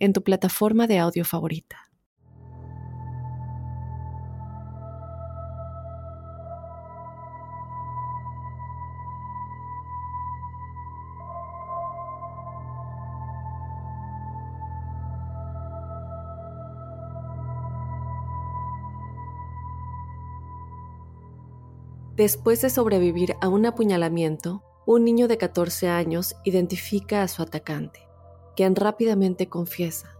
en tu plataforma de audio favorita. Después de sobrevivir a un apuñalamiento, un niño de 14 años identifica a su atacante quien rápidamente confiesa,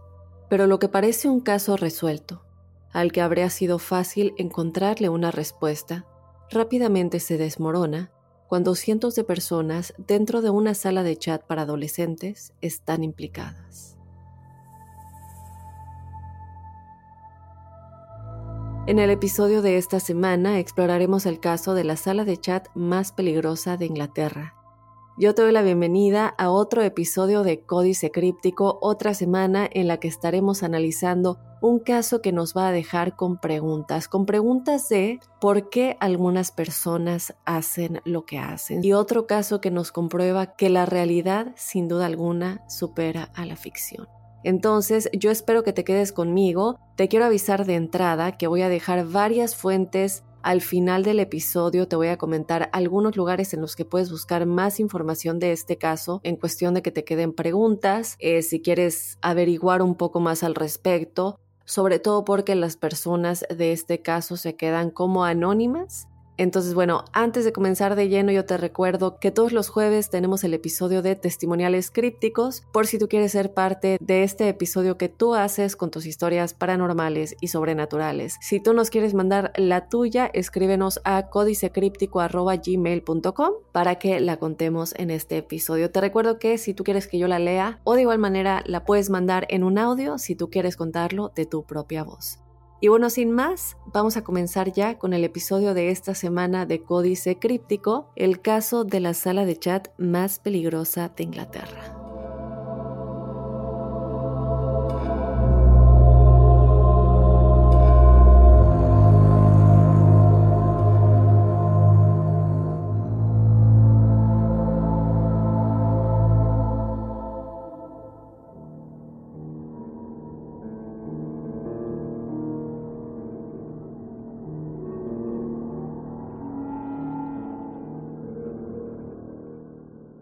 pero lo que parece un caso resuelto, al que habría sido fácil encontrarle una respuesta, rápidamente se desmorona cuando cientos de personas dentro de una sala de chat para adolescentes están implicadas. En el episodio de esta semana exploraremos el caso de la sala de chat más peligrosa de Inglaterra, yo te doy la bienvenida a otro episodio de Códice Críptico, otra semana en la que estaremos analizando un caso que nos va a dejar con preguntas, con preguntas de por qué algunas personas hacen lo que hacen y otro caso que nos comprueba que la realidad sin duda alguna supera a la ficción. Entonces, yo espero que te quedes conmigo. Te quiero avisar de entrada que voy a dejar varias fuentes al final del episodio te voy a comentar algunos lugares en los que puedes buscar más información de este caso en cuestión de que te queden preguntas, eh, si quieres averiguar un poco más al respecto, sobre todo porque las personas de este caso se quedan como anónimas entonces, bueno, antes de comenzar de lleno, yo te recuerdo que todos los jueves tenemos el episodio de testimoniales crípticos, por si tú quieres ser parte de este episodio que tú haces con tus historias paranormales y sobrenaturales. Si tú nos quieres mandar la tuya, escríbenos a códicecríptico.gmail.com para que la contemos en este episodio. Te recuerdo que si tú quieres que yo la lea o de igual manera la puedes mandar en un audio si tú quieres contarlo de tu propia voz. Y bueno, sin más, vamos a comenzar ya con el episodio de esta semana de Códice Críptico, el caso de la sala de chat más peligrosa de Inglaterra.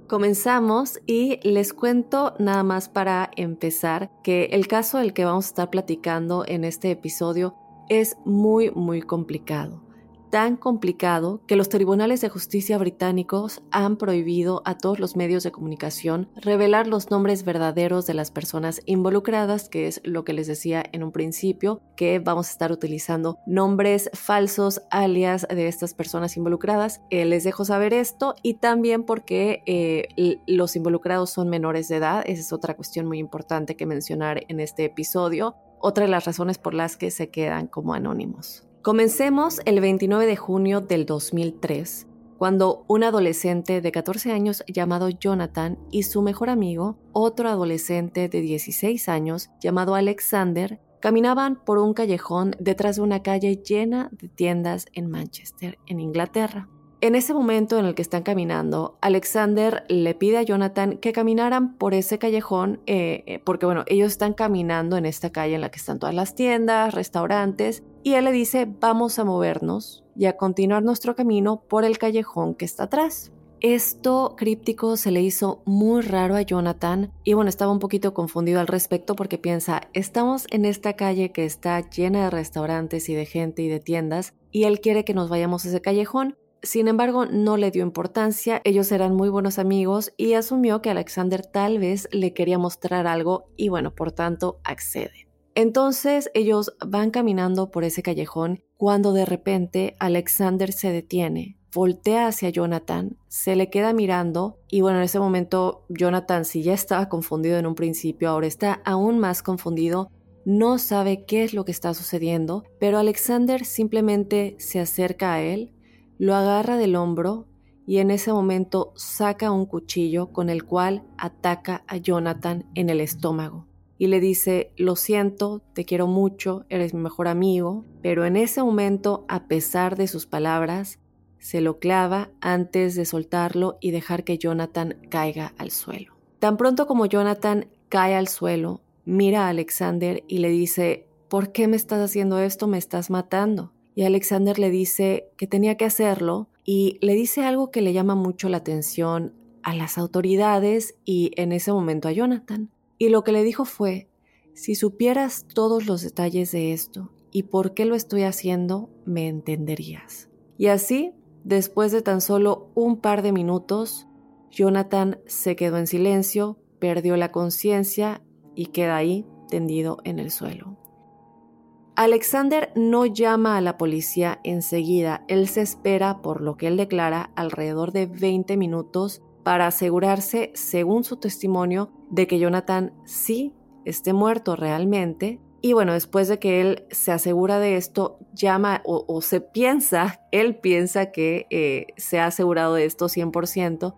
Comenzamos y les cuento nada más para empezar que el caso del que vamos a estar platicando en este episodio es muy muy complicado tan complicado que los tribunales de justicia británicos han prohibido a todos los medios de comunicación revelar los nombres verdaderos de las personas involucradas, que es lo que les decía en un principio, que vamos a estar utilizando nombres falsos, alias de estas personas involucradas. Eh, les dejo saber esto y también porque eh, los involucrados son menores de edad, esa es otra cuestión muy importante que mencionar en este episodio, otra de las razones por las que se quedan como anónimos. Comencemos el 29 de junio del 2003, cuando un adolescente de 14 años llamado Jonathan y su mejor amigo, otro adolescente de 16 años llamado Alexander, caminaban por un callejón detrás de una calle llena de tiendas en Manchester, en Inglaterra. En ese momento en el que están caminando, Alexander le pide a Jonathan que caminaran por ese callejón, eh, eh, porque bueno, ellos están caminando en esta calle en la que están todas las tiendas, restaurantes, y él le dice, vamos a movernos y a continuar nuestro camino por el callejón que está atrás. Esto críptico se le hizo muy raro a Jonathan y bueno, estaba un poquito confundido al respecto porque piensa, estamos en esta calle que está llena de restaurantes y de gente y de tiendas y él quiere que nos vayamos a ese callejón, sin embargo, no le dio importancia, ellos eran muy buenos amigos y asumió que Alexander tal vez le quería mostrar algo y bueno, por tanto, accede. Entonces ellos van caminando por ese callejón cuando de repente Alexander se detiene, voltea hacia Jonathan, se le queda mirando y bueno, en ese momento Jonathan, si ya estaba confundido en un principio, ahora está aún más confundido no sabe qué es lo que está sucediendo, pero Alexander simplemente se acerca a él, lo agarra del hombro y en ese momento saca un cuchillo con el cual ataca a Jonathan en el estómago y le dice, lo siento, te quiero mucho, eres mi mejor amigo, pero en ese momento, a pesar de sus palabras, se lo clava antes de soltarlo y dejar que Jonathan caiga al suelo. Tan pronto como Jonathan cae al suelo, mira a Alexander y le dice, ¿por qué me estás haciendo esto? Me estás matando. Y Alexander le dice que tenía que hacerlo y le dice algo que le llama mucho la atención a las autoridades y en ese momento a Jonathan. Y lo que le dijo fue, si supieras todos los detalles de esto y por qué lo estoy haciendo, me entenderías. Y así, después de tan solo un par de minutos, Jonathan se quedó en silencio, perdió la conciencia y queda ahí tendido en el suelo. Alexander no llama a la policía enseguida, él se espera, por lo que él declara, alrededor de 20 minutos para asegurarse, según su testimonio, de que Jonathan sí esté muerto realmente. Y bueno, después de que él se asegura de esto, llama o, se piensa, él piensa que eh, se ha asegurado de esto 100%,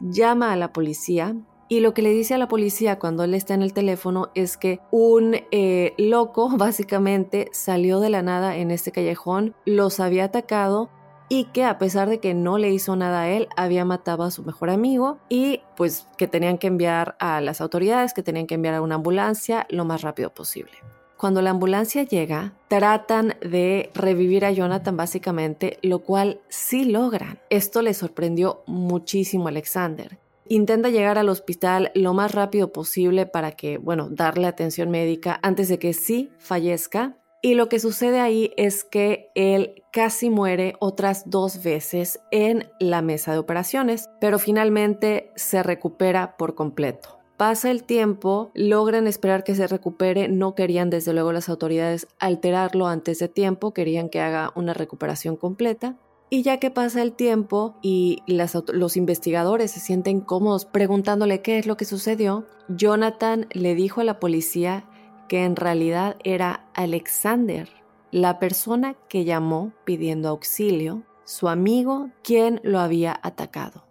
llama a la policía y lo que le dice a la policía cuando él está en el teléfono es que un eh, loco básicamente salió de la nada en este callejón, los había atacado y que a pesar de que no le hizo nada a él, había matado a su mejor amigo y pues que tenían que enviar a las autoridades, que tenían que enviar a una ambulancia lo más rápido posible. Cuando la ambulancia llega, tratan de revivir a Jonathan básicamente, lo cual sí logran. Esto le sorprendió muchísimo a Alexander. Intenta llegar al hospital lo más rápido posible para que, bueno, darle atención médica antes de que sí fallezca. Y lo que sucede ahí es que él casi muere otras dos veces en la mesa de operaciones, pero finalmente se recupera por completo. Pasa el tiempo, logran esperar que se recupere, no querían desde luego las autoridades alterarlo antes de tiempo, querían que haga una recuperación completa. Y ya que pasa el tiempo y los investigadores se sienten cómodos preguntándole qué es lo que sucedió, Jonathan le dijo a la policía que en realidad era Alexander, la persona que llamó pidiendo auxilio, su amigo, quien lo había atacado.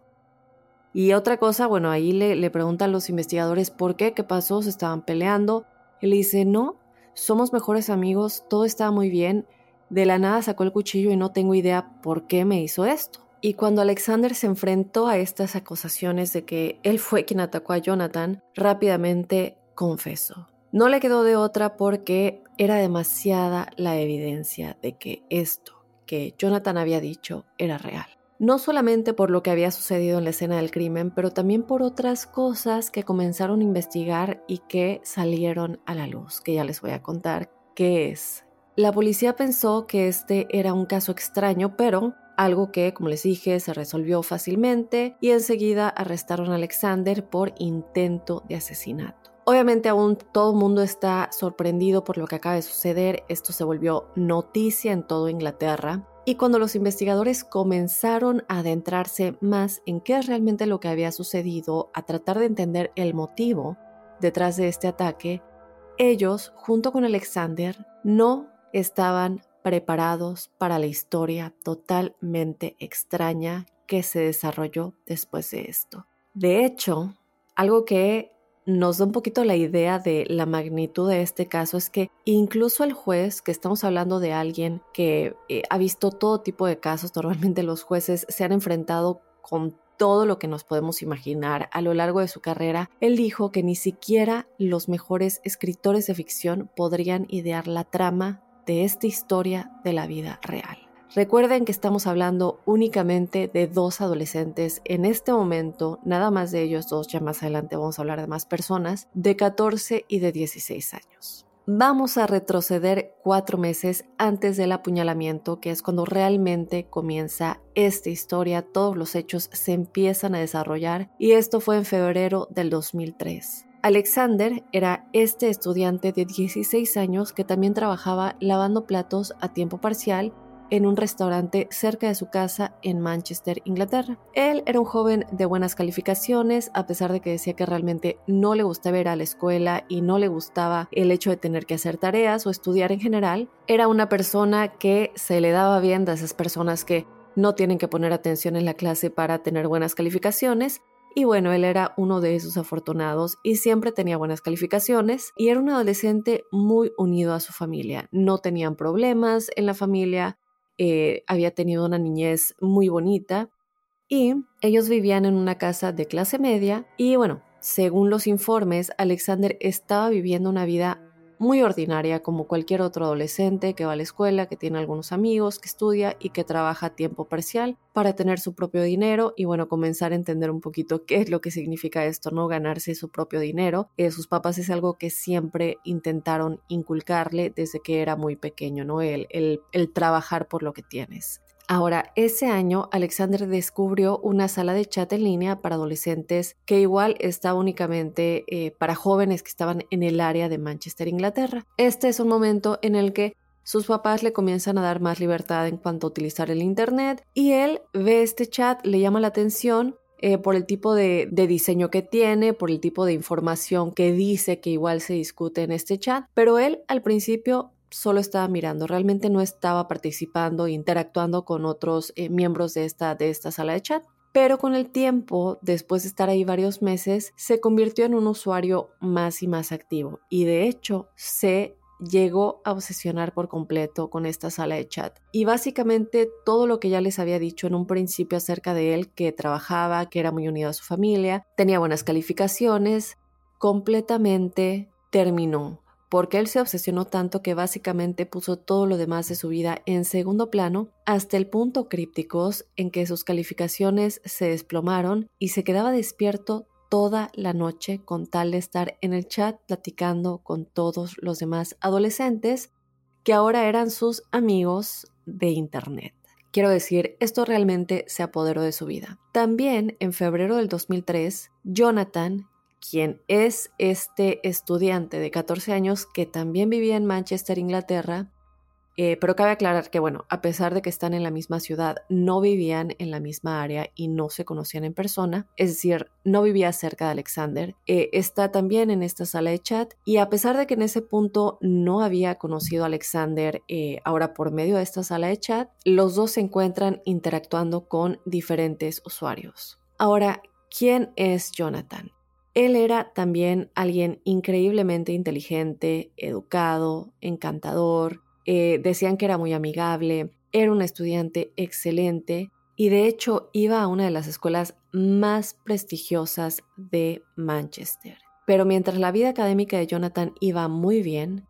Y otra cosa, bueno, ahí le, le preguntan los investigadores por qué, qué pasó, se estaban peleando. Él dice, no, somos mejores amigos, todo estaba muy bien. De la nada sacó el cuchillo y no tengo idea por qué me hizo esto. Y cuando Alexander se enfrentó a estas acusaciones de que él fue quien atacó a Jonathan, rápidamente confesó. No le quedó de otra porque era demasiada la evidencia de que esto que Jonathan había dicho era real no solamente por lo que había sucedido en la escena del crimen, pero también por otras cosas que comenzaron a investigar y que salieron a la luz, que ya les voy a contar qué es. La policía pensó que este era un caso extraño, pero algo que, como les dije, se resolvió fácilmente y enseguida arrestaron a Alexander por intento de asesinato. Obviamente aún todo el mundo está sorprendido por lo que acaba de suceder, esto se volvió noticia en todo Inglaterra y cuando los investigadores comenzaron a adentrarse más en qué es realmente lo que había sucedido, a tratar de entender el motivo detrás de este ataque, ellos, junto con Alexander, no estaban preparados para la historia totalmente extraña que se desarrolló después de esto. De hecho, algo que nos da un poquito la idea de la magnitud de este caso es que incluso el juez, que estamos hablando de alguien que eh, ha visto todo tipo de casos, normalmente los jueces se han enfrentado con todo lo que nos podemos imaginar a lo largo de su carrera, él dijo que ni siquiera los mejores escritores de ficción podrían idear la trama de esta historia de la vida real. Recuerden que estamos hablando únicamente de dos adolescentes en este momento, nada más de ellos dos, ya más adelante vamos a hablar de más personas, de 14 y de 16 años. Vamos a retroceder cuatro meses antes del apuñalamiento, que es cuando realmente comienza esta historia, todos los hechos se empiezan a desarrollar y esto fue en febrero del 2003. Alexander era este estudiante de 16 años que también trabajaba lavando platos a tiempo parcial en un restaurante cerca de su casa en Manchester, Inglaterra. Él era un joven de buenas calificaciones, a pesar de que decía que realmente no le gustaba ir a la escuela y no le gustaba el hecho de tener que hacer tareas o estudiar en general. Era una persona que se le daba bien de esas personas que no tienen que poner atención en la clase para tener buenas calificaciones. Y bueno, él era uno de esos afortunados y siempre tenía buenas calificaciones y era un adolescente muy unido a su familia. No tenían problemas en la familia, eh, había tenido una niñez muy bonita y ellos vivían en una casa de clase media y bueno, según los informes, Alexander estaba viviendo una vida muy ordinaria como cualquier otro adolescente que va a la escuela, que tiene algunos amigos, que estudia y que trabaja a tiempo parcial para tener su propio dinero y bueno, comenzar a entender un poquito qué es lo que significa esto, ¿no? Ganarse su propio dinero. Eh, sus papás es algo que siempre intentaron inculcarle desde que era muy pequeño, ¿no? El, el, el trabajar por lo que tienes. Ahora, ese año Alexander descubrió una sala de chat en línea para adolescentes que igual está únicamente eh, para jóvenes que estaban en el área de Manchester, Inglaterra. Este es un momento en el que sus papás le comienzan a dar más libertad en cuanto a utilizar el Internet y él ve este chat, le llama la atención eh, por el tipo de, de, diseño que tiene, por el tipo de información que dice que igual se discute en este chat, pero él al principio solo estaba mirando, realmente no estaba participando, interactuando con otros eh, miembros de esta, de esta sala de chat. Pero con el tiempo, después de estar ahí varios meses, se convirtió en un usuario más y más activo y de hecho se llegó a obsesionar por completo con esta sala de chat. Y básicamente todo lo que ya les había dicho en un principio acerca de él, que trabajaba, que era muy unido a su familia, tenía buenas calificaciones, completamente terminó porque él se obsesionó tanto que básicamente puso todo lo demás de su vida en segundo plano hasta el punto crípticos en que sus calificaciones se desplomaron y se quedaba despierto toda la noche con tal de estar en el chat platicando con todos los demás adolescentes que ahora eran sus amigos de Internet. Quiero decir, esto realmente se apoderó de su vida. También en febrero del 2003, Jonathan, quien es este estudiante de 14 años que también vivía en Manchester, Inglaterra, eh, pero cabe aclarar que, bueno, a pesar de que están en la misma ciudad, no vivían en la misma área y no se conocían en persona, es decir, no vivía cerca de Alexander. Eh, está también en esta sala de chat y a pesar de que en ese punto no había conocido a Alexander, eh, ahora por medio de esta sala de chat, los dos se encuentran interactuando con diferentes usuarios. Ahora, ¿quién es Jonathan? Él era también alguien increíblemente inteligente, educado, encantador, eh, decían que era muy amigable, era un estudiante excelente y de hecho iba a una de las escuelas más prestigiosas de Manchester. Pero mientras la vida académica de Jonathan iba muy bien,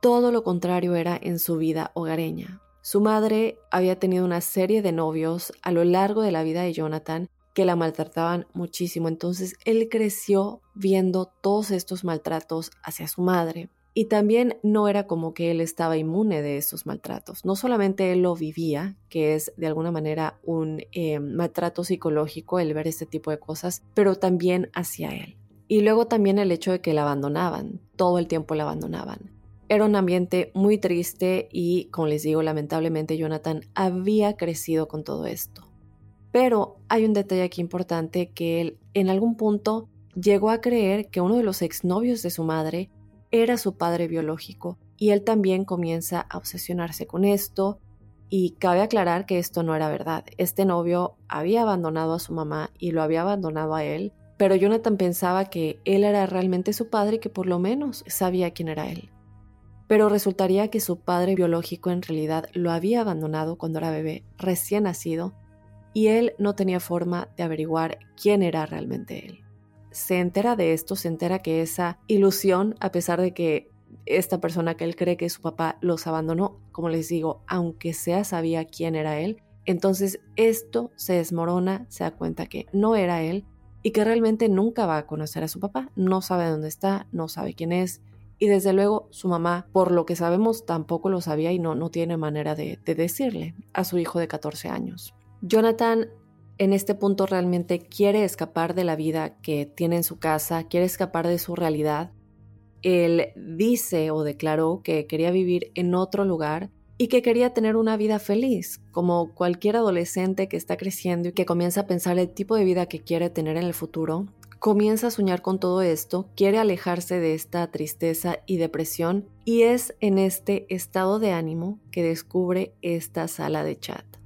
todo lo contrario era en su vida hogareña. Su madre había tenido una serie de novios a lo largo de la vida de Jonathan que la maltrataban muchísimo. Entonces él creció viendo todos estos maltratos hacia su madre. Y también no era como que él estaba inmune de estos maltratos. No solamente él lo vivía, que es de alguna manera un eh, maltrato psicológico el ver este tipo de cosas, pero también hacia él. Y luego también el hecho de que la abandonaban, todo el tiempo la abandonaban. Era un ambiente muy triste y, como les digo, lamentablemente Jonathan había crecido con todo esto. Pero hay un detalle aquí importante que él en algún punto llegó a creer que uno de los exnovios de su madre era su padre biológico y él también comienza a obsesionarse con esto y cabe aclarar que esto no era verdad. Este novio había abandonado a su mamá y lo había abandonado a él, pero Jonathan pensaba que él era realmente su padre y que por lo menos sabía quién era él. Pero resultaría que su padre biológico en realidad lo había abandonado cuando era bebé, recién nacido, y él no tenía forma de averiguar quién era realmente él. Se entera de esto, se entera que esa ilusión, a pesar de que esta persona que él cree que su papá los abandonó, como les digo, aunque sea sabía quién era él, entonces esto se desmorona, se da cuenta que no era él y que realmente nunca va a conocer a su papá, no sabe dónde está, no sabe quién es, y desde luego su mamá, por lo que sabemos, tampoco lo sabía y no, no tiene manera de, de decirle a su hijo de 14 años. Jonathan en este punto realmente quiere escapar de la vida que tiene en su casa, quiere escapar de su realidad. Él dice o declaró que quería vivir en otro lugar y que quería tener una vida feliz, como cualquier adolescente que está creciendo y que comienza a pensar el tipo de vida que quiere tener en el futuro, comienza a soñar con todo esto, quiere alejarse de esta tristeza y depresión y es en este estado de ánimo que descubre esta sala de chat.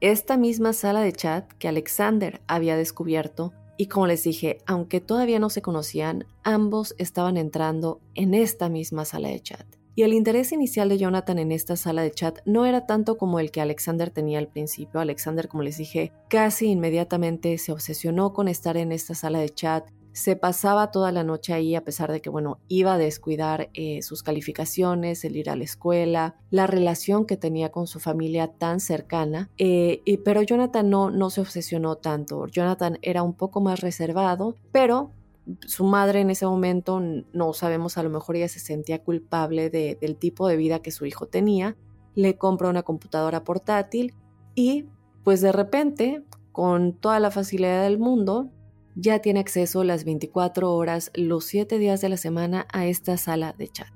Esta misma sala de chat que Alexander había descubierto y como les dije, aunque todavía no se conocían, ambos estaban entrando en esta misma sala de chat. Y el interés inicial de Jonathan en esta sala de chat no era tanto como el que Alexander tenía al principio. Alexander, como les dije, casi inmediatamente se obsesionó con estar en esta sala de chat. Se pasaba toda la noche ahí a pesar de que, bueno, iba a descuidar eh, sus calificaciones, el ir a la escuela, la relación que tenía con su familia tan cercana. Eh, pero Jonathan no, no se obsesionó tanto. Jonathan era un poco más reservado, pero su madre en ese momento, no sabemos, a lo mejor ella se sentía culpable del tipo de vida que su hijo tenía, le compra una computadora portátil y pues de repente, con toda la facilidad del mundo, ya tiene acceso las 24 horas, los 7 días de la semana a esta sala de chat.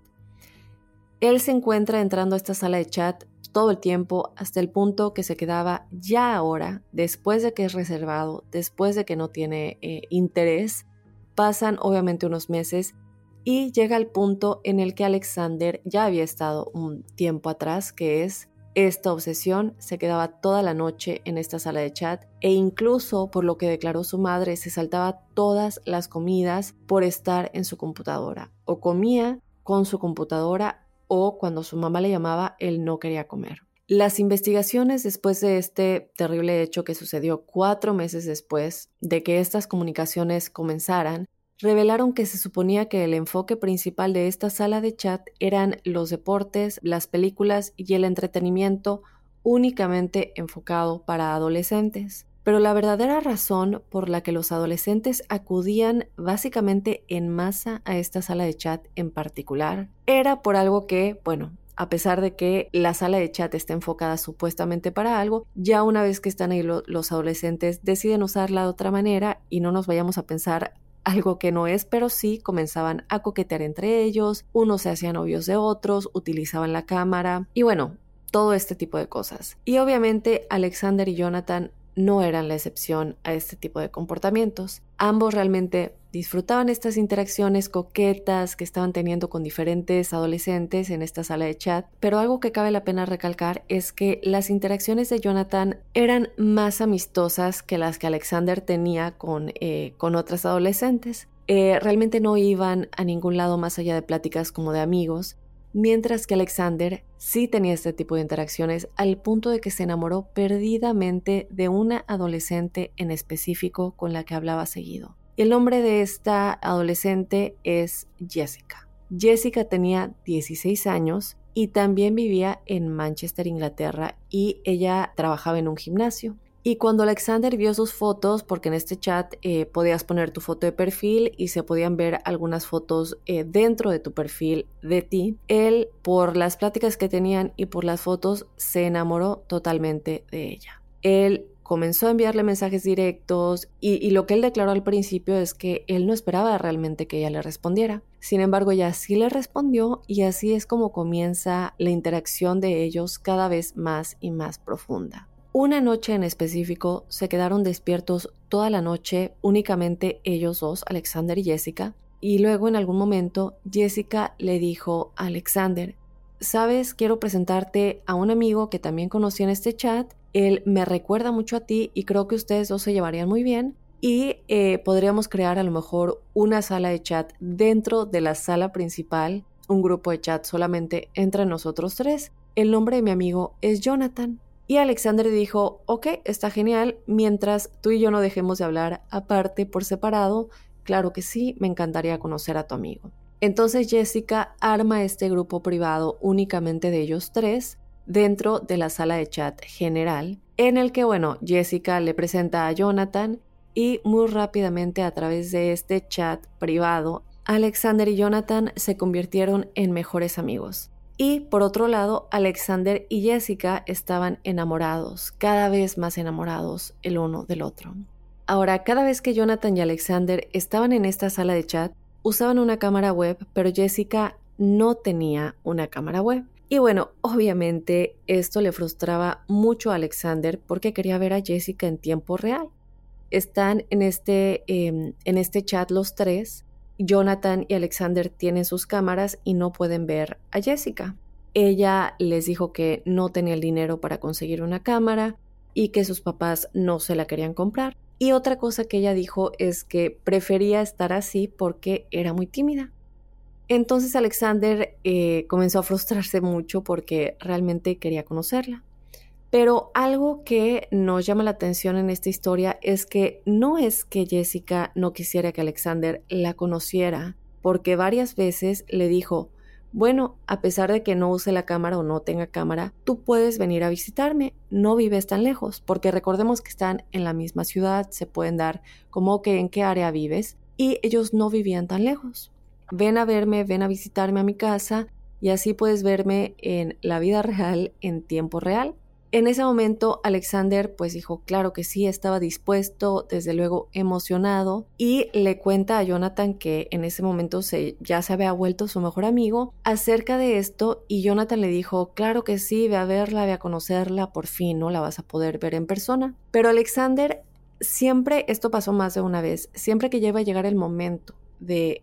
Él se encuentra entrando a esta sala de chat todo el tiempo hasta el punto que se quedaba ya ahora, después de que es reservado, después de que no tiene eh, interés, Pasan obviamente unos meses y llega el punto en el que Alexander ya había estado un tiempo atrás, que es esta obsesión, se quedaba toda la noche en esta sala de chat e incluso, por lo que declaró su madre, se saltaba todas las comidas por estar en su computadora. O comía con su computadora o cuando su mamá le llamaba, él no quería comer. Las investigaciones después de este terrible hecho que sucedió cuatro meses después de que estas comunicaciones comenzaran, revelaron que se suponía que el enfoque principal de esta sala de chat eran los deportes, las películas y el entretenimiento únicamente enfocado para adolescentes. Pero la verdadera razón por la que los adolescentes acudían básicamente en masa a esta sala de chat en particular era por algo que, bueno, a pesar de que la sala de chat está enfocada supuestamente para algo, ya una vez que están ahí los adolescentes deciden usarla de otra manera y no nos vayamos a pensar algo que no es, pero sí comenzaban a coquetear entre ellos, unos se hacían novios de otros, utilizaban la cámara y bueno, todo este tipo de cosas. Y obviamente Alexander y Jonathan no eran la excepción a este tipo de comportamientos. Ambos realmente disfrutaban estas interacciones coquetas que estaban teniendo con diferentes adolescentes en esta sala de chat, pero algo que cabe la pena recalcar es que las interacciones de Jonathan eran más amistosas que las que Alexander tenía con, eh, con otras adolescentes. Eh, realmente no iban a ningún lado más allá de pláticas como de amigos, mientras que Alexander sí tenía este tipo de interacciones al punto de que se enamoró perdidamente de una adolescente en específico con la que hablaba seguido. El nombre de esta adolescente es Jessica. Jessica tenía 16 años y también vivía en Manchester, Inglaterra, y ella trabajaba en un gimnasio. Y cuando Alexander vio sus fotos, porque en este chat eh, podías poner tu foto de perfil y se podían ver algunas fotos eh, dentro de tu perfil de ti, él, por las pláticas que tenían y por las fotos, se enamoró totalmente de ella. Él comenzó a enviarle mensajes directos y, lo que él declaró al principio es que él no esperaba realmente que ella le respondiera. Sin embargo, ella sí le respondió y así es como comienza la interacción de ellos cada vez más y más profunda. Una noche en específico se quedaron despiertos toda la noche únicamente ellos dos, Alexander y Jessica, y luego en algún momento Jessica le dijo a Alexander, sabes, quiero presentarte a un amigo que también conocí en este chat, él me recuerda mucho a ti y creo que ustedes dos se llevarían muy bien y eh, podríamos crear a lo mejor una sala de chat dentro de la sala principal, un grupo de chat solamente entre nosotros tres. El nombre de mi amigo es Jonathan. Y Alexander dijo, ok, está genial, mientras tú y yo no dejemos de hablar aparte por separado, claro que sí, me encantaría conocer a tu amigo. Entonces Jessica arma este grupo privado únicamente de ellos tres dentro de la sala de chat general, en el que, bueno, Jessica le presenta a Jonathan y muy rápidamente a través de este chat privado, Alexander y Jonathan se convirtieron en mejores amigos. Y por otro lado, Alexander y Jessica estaban enamorados, cada vez más enamorados el uno del otro. Ahora, cada vez que Jonathan y Alexander estaban en esta sala de chat, usaban una cámara web, pero Jessica no tenía una cámara web. Y bueno, obviamente esto le frustraba mucho a Alexander porque quería ver a Jessica en tiempo real. Están en este, em, en este chat los tres. Jonathan y Alexander tienen sus cámaras y no pueden ver a Jessica. Ella les dijo que no tenía el dinero para conseguir una cámara y que sus papás no se la querían comprar. Y otra cosa que ella dijo es que prefería estar así porque era muy tímida. Entonces Alexander eh, comenzó a frustrarse mucho porque realmente quería conocerla. Pero algo que nos llama la atención en esta historia es que no es que Jessica no quisiera que Alexander la conociera, porque varias veces le dijo, bueno, a pesar de que no use la cámara o no tenga cámara, tú puedes venir a visitarme, no vives tan lejos, porque recordemos que están en la misma ciudad, se pueden dar como que en qué área vives, y ellos no vivían tan lejos ven a verme, ven a visitarme a mi casa y así puedes verme en la vida real en tiempo real. En ese momento Alexander pues dijo claro que sí, estaba dispuesto, desde luego emocionado y le cuenta a Jonathan que en ese momento se, ya se había vuelto su mejor amigo acerca de esto y Jonathan le dijo claro que sí, ve a verla, ve a conocerla, por fin no la vas a poder ver en persona. Pero Alexander siempre, esto pasó más de una vez, siempre que lleva a llegar el momento de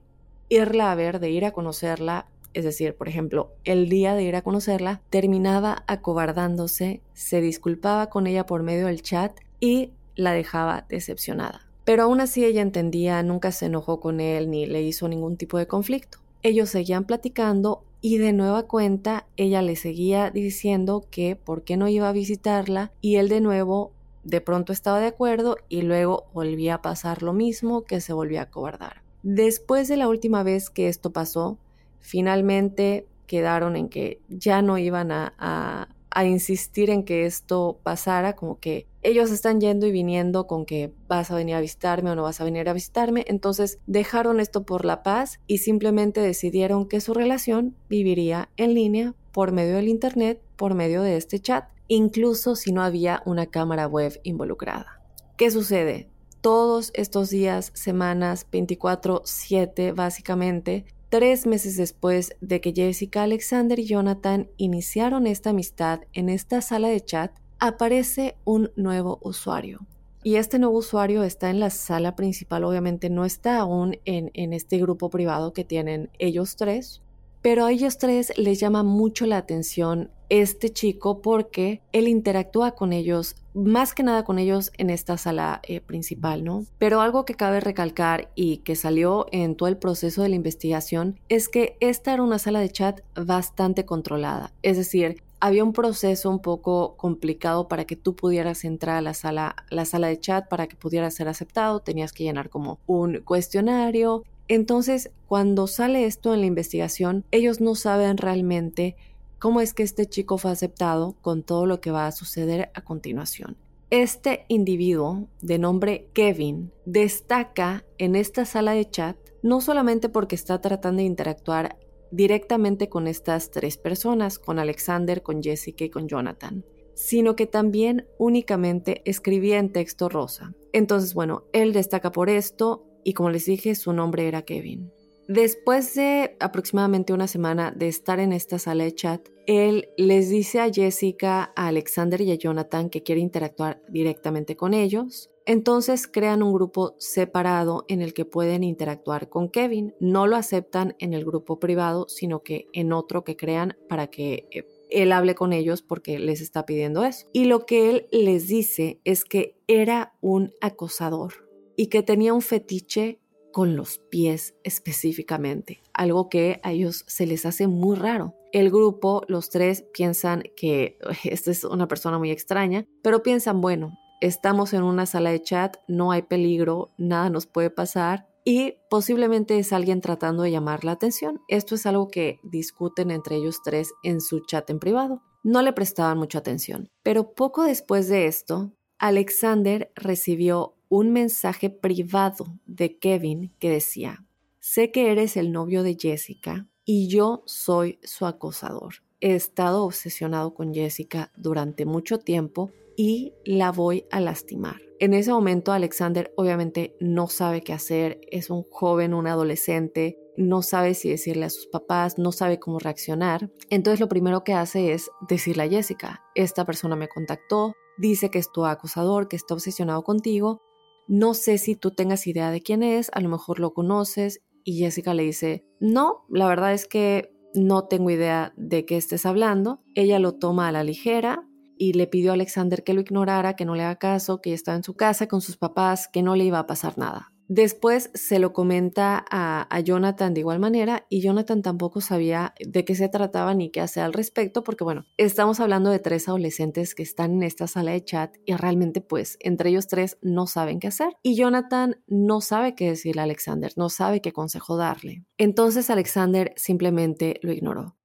irla a ver, de ir a conocerla, es decir, por ejemplo, el día de ir a conocerla, terminaba acobardándose, se disculpaba con ella por medio del chat y la dejaba decepcionada. Pero aún así ella entendía, nunca se enojó con él ni le hizo ningún tipo de conflicto. Ellos seguían platicando y de nueva cuenta ella le seguía diciendo que por qué no iba a visitarla y él de nuevo de pronto estaba de acuerdo y luego volvía a pasar lo mismo que se volvía a acobardar. Después de la última vez que esto pasó, finalmente quedaron en que ya no iban a, insistir en que esto pasara, como que ellos están yendo y viniendo con que vas a venir a visitarme o no vas a venir a visitarme, entonces dejaron esto por la paz y simplemente decidieron que su relación viviría en línea por medio del Internet, por medio de este chat, incluso si no había una cámara web involucrada. ¿Qué sucede? Todos estos días, semanas, 24/7 básicamente, tres meses después de que Jessica, Alexander y Jonathan iniciaron esta amistad en esta sala de chat, aparece un nuevo usuario. Y este nuevo usuario está en la sala principal, obviamente no está aún en, en este grupo privado que tienen ellos tres, pero a ellos tres les llama mucho la atención este chico porque él interactúa con ellos, más que nada con ellos en esta sala eh, principal, ¿no? Pero algo que cabe recalcar y que salió en todo el proceso de la investigación es que esta era una sala de chat bastante controlada, es decir, había un proceso un poco complicado para que tú pudieras entrar a la sala, la sala de chat para que pudieras ser aceptado, tenías que llenar como un cuestionario. Entonces, cuando sale esto en la investigación, ellos no saben realmente cómo es que este chico fue aceptado con todo lo que va a suceder a continuación. Este individuo, de nombre Kevin, destaca en esta sala de chat no solamente porque está tratando de interactuar directamente con estas tres personas, con Alexander, con Jessica y con Jonathan, sino que también únicamente escribía en texto rosa. Entonces, bueno, él destaca por esto y como les dije, su nombre era Kevin. Después de aproximadamente una semana de estar en esta sala de chat, él les dice a Jessica, a Alexander y a Jonathan que quiere interactuar directamente con ellos. Entonces crean un grupo separado en el que pueden interactuar con Kevin. No lo aceptan en el grupo privado, sino que en otro que crean para que eh, él hable con ellos porque les está pidiendo eso. Y lo que él les dice es que era un acosador y que tenía un fetiche con los pies específicamente, algo que a ellos se les hace muy raro. El grupo, los tres, piensan que esta es una persona muy extraña, pero piensan, bueno, estamos en una sala de chat, no hay peligro, nada nos puede pasar y posiblemente es alguien tratando de llamar la atención. Esto es algo que discuten entre ellos tres en su chat en privado. No le prestaban mucha atención, pero poco después de esto, Alexander recibió un mensaje privado de Kevin que decía, sé que eres el novio de Jessica y yo soy su acosador. He estado obsesionado con Jessica durante mucho tiempo y la voy a lastimar. En ese momento Alexander obviamente no sabe qué hacer, es un joven, un adolescente, no sabe si decirle a sus papás, no sabe cómo reaccionar. Entonces lo primero que hace es decirle a Jessica, esta persona me contactó, dice que es tu acosador, que está obsesionado contigo. No sé si tú tengas idea de quién es, a lo mejor lo conoces. Y Jessica le dice, no, la verdad es que no tengo idea de qué estés hablando. Ella lo toma a la ligera y le pidió a Alexander que lo ignorara, que no le haga caso, que estaba en su casa con sus papás, que no le iba a pasar nada. Después se lo comenta a, Jonathan de igual manera y Jonathan tampoco sabía de qué se trataba ni qué hacer al respecto porque bueno, estamos hablando de tres adolescentes que están en esta sala de chat y realmente pues entre ellos tres no saben qué hacer y Jonathan no sabe qué decirle a Alexander, no sabe qué consejo darle. Entonces Alexander simplemente lo ignoró.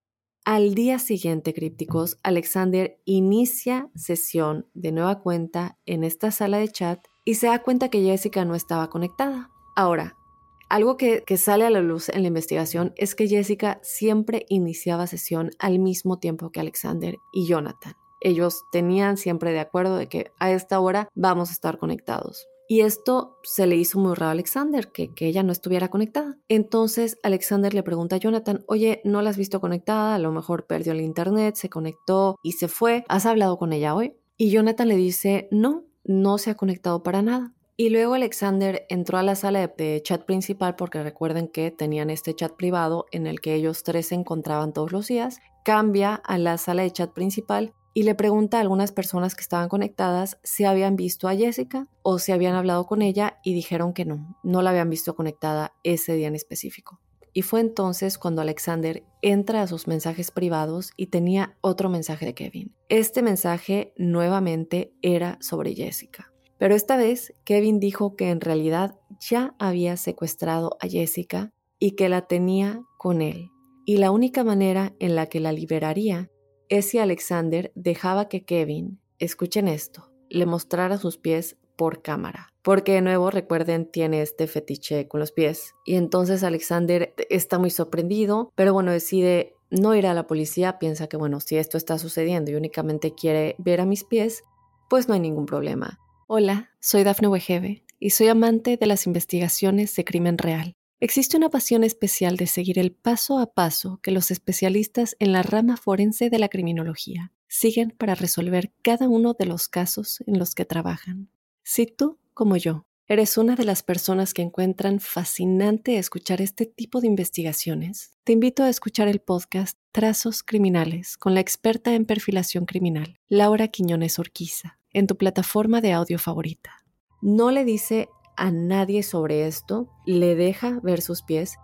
Al día siguiente, crípticos, Alexander inicia sesión de nueva cuenta en esta sala de chat y se da cuenta que Jessica no estaba conectada. Ahora, algo que, sale a la luz en la investigación es que Jessica siempre iniciaba sesión al mismo tiempo que Alexander y Jonathan. Ellos tenían siempre de acuerdo de que a esta hora vamos a estar conectados. Y esto se le hizo muy raro a Alexander, que, que, ella no estuviera conectada. Entonces Alexander le pregunta a Jonathan, oye, ¿no la has visto conectada? A lo mejor perdió el internet, se conectó y se fue. ¿Has hablado con ella hoy? Y Jonathan le dice, no, no se ha conectado para nada. Y luego Alexander entró a la sala de chat principal porque recuerden que tenían este chat privado en el que ellos tres se encontraban todos los días. Cambia a la sala de chat principal y le pregunta a algunas personas que estaban conectadas si habían visto a Jessica o si habían hablado con ella y dijeron que no, no la habían visto conectada ese día en específico. Y fue entonces cuando Alexander entra a sus mensajes privados y tenía otro mensaje de Kevin. Este mensaje nuevamente era sobre Jessica. Pero esta vez Kevin dijo que en realidad ya había secuestrado a Jessica y que la tenía con él. Y la única manera en la que la liberaría es si Alexander dejaba que Kevin, escuchen esto, le mostrara sus pies por cámara. Porque de nuevo, recuerden, tiene este fetiche con los pies. Y entonces Alexander está muy sorprendido, pero bueno, decide no ir a la policía, piensa que bueno, si esto está sucediendo y únicamente quiere ver a mis pies, pues no hay ningún problema. Hola, soy Dafne Wegebe y soy amante de las investigaciones de crimen real. Existe una pasión especial de seguir el paso a paso que los especialistas en la rama forense de la criminología siguen para resolver cada uno de los casos en los que trabajan. Si tú, como yo, eres una de las personas que encuentran fascinante escuchar este tipo de investigaciones, te invito a escuchar el podcast Trazos Criminales con la experta en perfilación criminal, Laura Quiñones Orquiza, en tu plataforma de audio favorita. No le dice a nadie sobre esto, le deja ver sus pies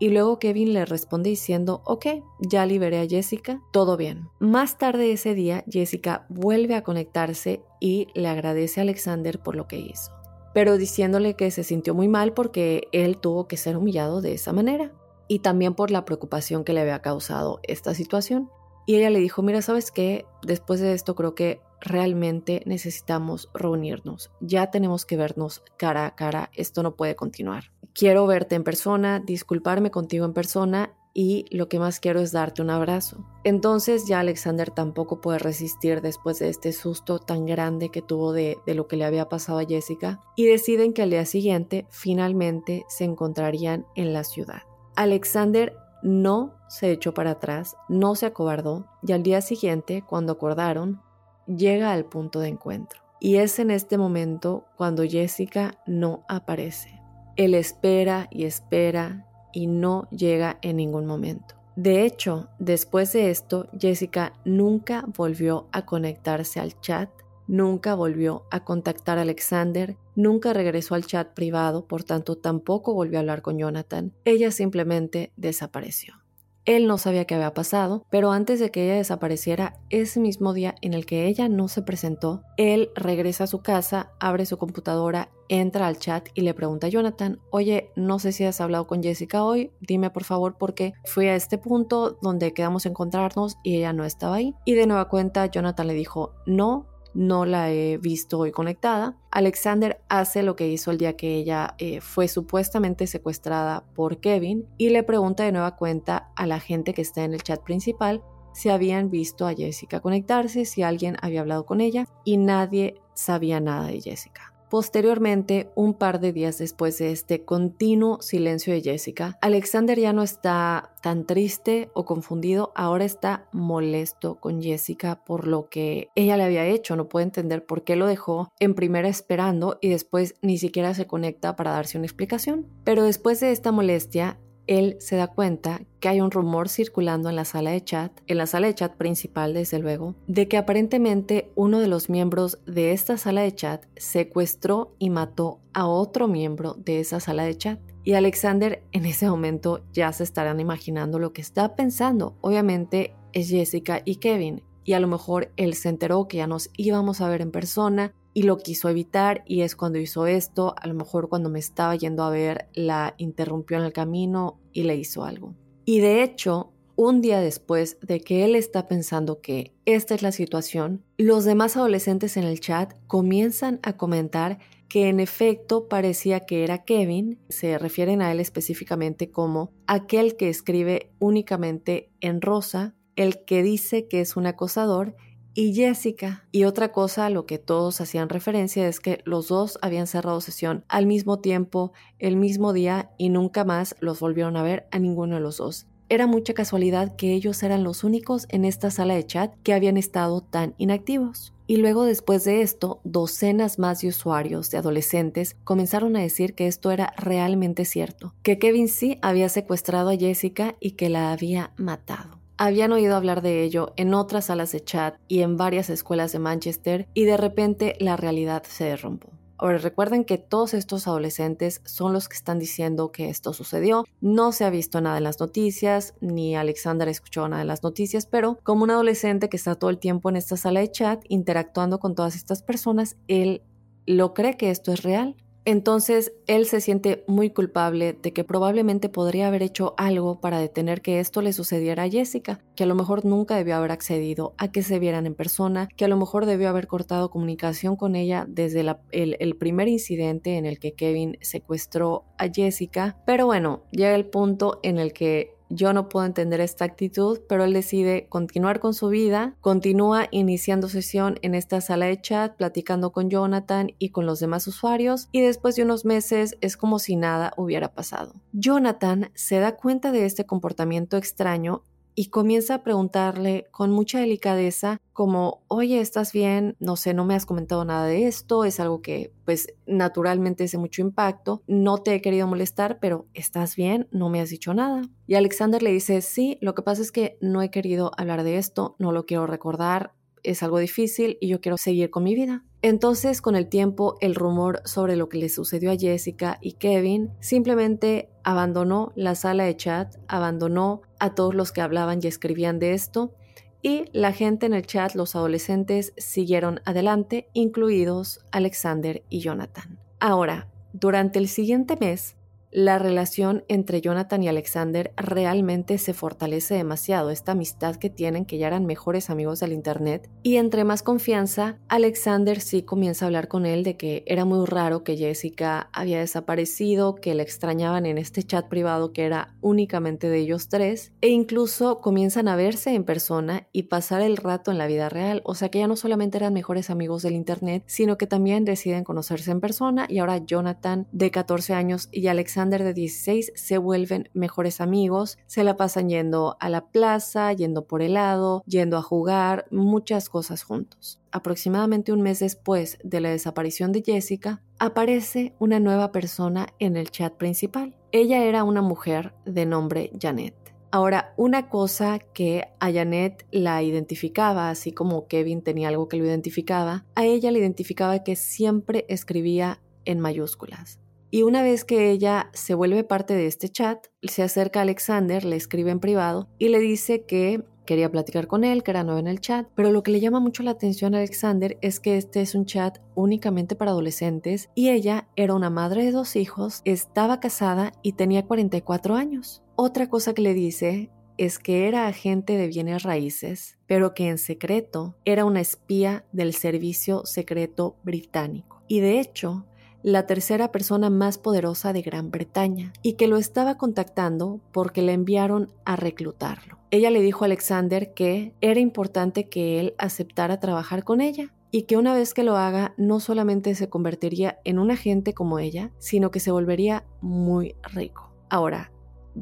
y luego Kevin le responde diciendo, ok, ya liberé a Jessica, todo bien. Más tarde ese día, Jessica vuelve a conectarse y le agradece a Alexander por lo que hizo, pero diciéndole que se sintió muy mal porque él tuvo que ser humillado de esa manera y también por la preocupación que le había causado esta situación. Y ella le dijo, mira, ¿sabes qué? Después de esto creo que realmente necesitamos reunirnos. Ya tenemos que vernos cara a cara. Esto no puede continuar. Quiero verte en persona, disculparme contigo en persona y lo que más quiero es darte un abrazo. Entonces ya Alexander tampoco puede resistir después de este susto tan grande que tuvo de, lo que le había pasado a Jessica y deciden que al día siguiente finalmente se encontrarían en la ciudad. Alexander no se echó para atrás, no se acobardó y al día siguiente, cuando acordaron, llega al punto de encuentro. Y es en este momento cuando Jessica no aparece. Él espera y espera y no llega en ningún momento. De hecho, después de esto, Jessica nunca volvió a conectarse al chat, nunca volvió a contactar a Alexander, nunca regresó al chat privado, por tanto tampoco volvió a hablar con Jonathan. Ella simplemente desapareció. Él no sabía qué había pasado, pero antes de que ella desapareciera, ese mismo día en el que ella no se presentó, él regresa a su casa, abre su computadora, entra al chat y le pregunta a Jonathan, oye, no sé si has hablado con Jessica hoy, dime por favor porque fui a este punto donde quedamos a encontrarnos y ella no estaba ahí. Y de nueva cuenta, Jonathan le dijo, no, no la he visto hoy conectada. Alexander hace lo que hizo el día que ella eh, fue supuestamente secuestrada por Kevin y le pregunta de nueva cuenta a la gente que está en el chat principal si habían visto a Jessica conectarse, si alguien había hablado con ella y nadie sabía nada de Jessica. Posteriormente, un par de días después de este continuo silencio de Jessica, Alexander ya no está tan triste o confundido, ahora está molesto con Jessica por lo que ella le había hecho, no puede entender por qué lo dejó en primera esperando y después ni siquiera se conecta para darse una explicación. Pero después de esta molestia, él se da cuenta que hay un rumor circulando en la sala de chat, en la sala de chat principal desde luego, de que aparentemente uno de los miembros de esta sala de chat secuestró y mató a otro miembro de esa sala de chat. Y Alexander en ese momento ya se estarán imaginando lo que está pensando. Obviamente es Jessica y Kevin. Y a lo mejor él se enteró que ya nos íbamos a ver en persona y lo quiso evitar y es cuando hizo esto, a lo mejor cuando me estaba yendo a ver la interrumpió en el camino y le hizo algo. Y de hecho, un día después de que él está pensando que esta es la situación, los demás adolescentes en el chat comienzan a comentar que en efecto parecía que era Kevin, se refieren a él específicamente como aquel que escribe únicamente en rosa, el que dice que es un acosador y Jessica. Y otra cosa a lo que todos hacían referencia es que los dos habían cerrado sesión al mismo tiempo, el mismo día y nunca más los volvieron a ver a ninguno de los dos. Era mucha casualidad que ellos eran los únicos en esta sala de chat que habían estado tan inactivos. Y luego después de esto, docenas más de usuarios de adolescentes comenzaron a decir que esto era realmente cierto, que Kevin sí había secuestrado a Jessica y que la había matado. Habían oído hablar de ello en otras salas de chat y en varias escuelas de Manchester y de repente la realidad se derrumbó. Ahora recuerden que todos estos adolescentes son los que están diciendo que esto sucedió. No se ha visto nada en las noticias, ni Alexander escuchó nada en las noticias, pero como un adolescente que está todo el tiempo en esta sala de chat interactuando con todas estas personas, él lo cree que esto es real entonces él se siente muy culpable de que probablemente podría haber hecho algo para detener que esto le sucediera a Jessica, que a lo mejor nunca debió haber accedido a que se vieran en persona, que a lo mejor debió haber cortado comunicación con ella desde el, el primer incidente en el que Kevin secuestró a Jessica. Pero bueno, llega el punto en el que yo no puedo entender esta actitud, pero él decide continuar con su vida, continúa iniciando sesión en esta sala de chat, platicando con Jonathan y con los demás usuarios, y después de unos meses es como si nada hubiera pasado. Jonathan se da cuenta de este comportamiento extraño y comienza a preguntarle con mucha delicadeza como, oye, ¿estás bien? No sé, no me has comentado nada de esto, es algo que pues naturalmente de mucho impacto, no te he querido molestar, pero ¿estás bien? No me has dicho nada. Y Alexander le dice, sí, lo que pasa es que no he querido hablar de esto, no lo quiero recordar, es algo difícil y yo quiero seguir con mi vida. Entonces, con el tiempo, el rumor sobre lo que le sucedió a Jessica y Kevin simplemente abandonó la sala de chat, abandonó a todos los que hablaban y escribían de esto, y la gente en el chat, los adolescentes, siguieron adelante, incluidos Alexander y Jonathan. Ahora, durante el siguiente mes, la relación entre Jonathan y Alexander realmente se fortalece demasiado, esta amistad que tienen, que ya eran mejores amigos del Internet. Y entre más confianza, Alexander sí comienza a hablar con él de que era muy raro que Jessica había desaparecido, que la extrañaban en este chat privado que era únicamente de ellos tres, e incluso comienzan a verse en persona y pasar el rato en la vida real, o sea que ya no solamente eran mejores amigos del Internet, sino que también deciden conocerse en persona. Y ahora Jonathan de 14 años y Alexander de 16 se vuelven mejores amigos, se la pasan yendo a la plaza, yendo por helado, yendo a jugar, muchas cosas juntos. Aproximadamente un mes después de la desaparición de Jessica, aparece una nueva persona en el chat principal. Ella era una mujer de nombre Janet. Ahora, una cosa que a Janet la identificaba, así como Kevin tenía algo que lo identificaba, a ella le identificaba que siempre escribía en mayúsculas. Y una vez que ella se vuelve parte de este chat, se acerca a Alexander, le escribe en privado y le dice que quería platicar con él, que era nuevo en el chat, pero lo que le llama mucho la atención a Alexander es que este es un chat únicamente para adolescentes y ella era una madre de dos hijos, estaba casada y tenía 44 años. Otra cosa que le dice es que era agente de bienes raíces, pero que en secreto era una espía del servicio secreto británico. Y de hecho, la tercera persona más poderosa de Gran Bretaña, y que lo estaba contactando porque le enviaron a reclutarlo. Ella le dijo a Alexander que era importante que él aceptara trabajar con ella, y que una vez que lo haga no solamente se convertiría en un agente como ella, sino que se volvería muy rico. Ahora,